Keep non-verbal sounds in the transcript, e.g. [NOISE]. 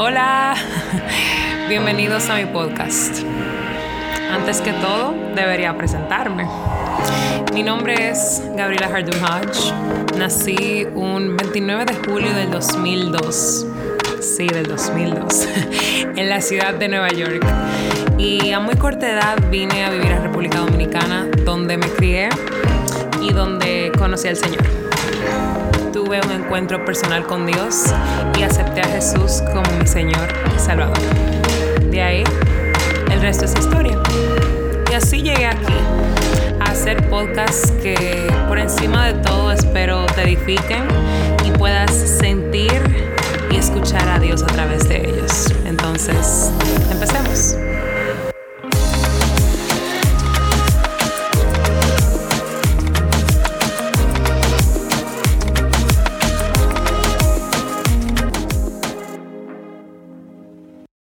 Hola, [LAUGHS] bienvenidos a mi podcast. Antes que todo, debería presentarme. Mi nombre es Gabriela Hardun Hodge. Nací un 29 de julio del 2002. Sí, del 2002. [LAUGHS] en la ciudad de Nueva York. Y a muy corta edad vine a vivir a República Dominicana, donde me crié y donde conocí al Señor tuve un encuentro personal con Dios y acepté a Jesús como mi Señor y Salvador. De ahí, el resto es historia. Y así llegué aquí a hacer podcasts que por encima de todo espero te edifiquen y puedas seguir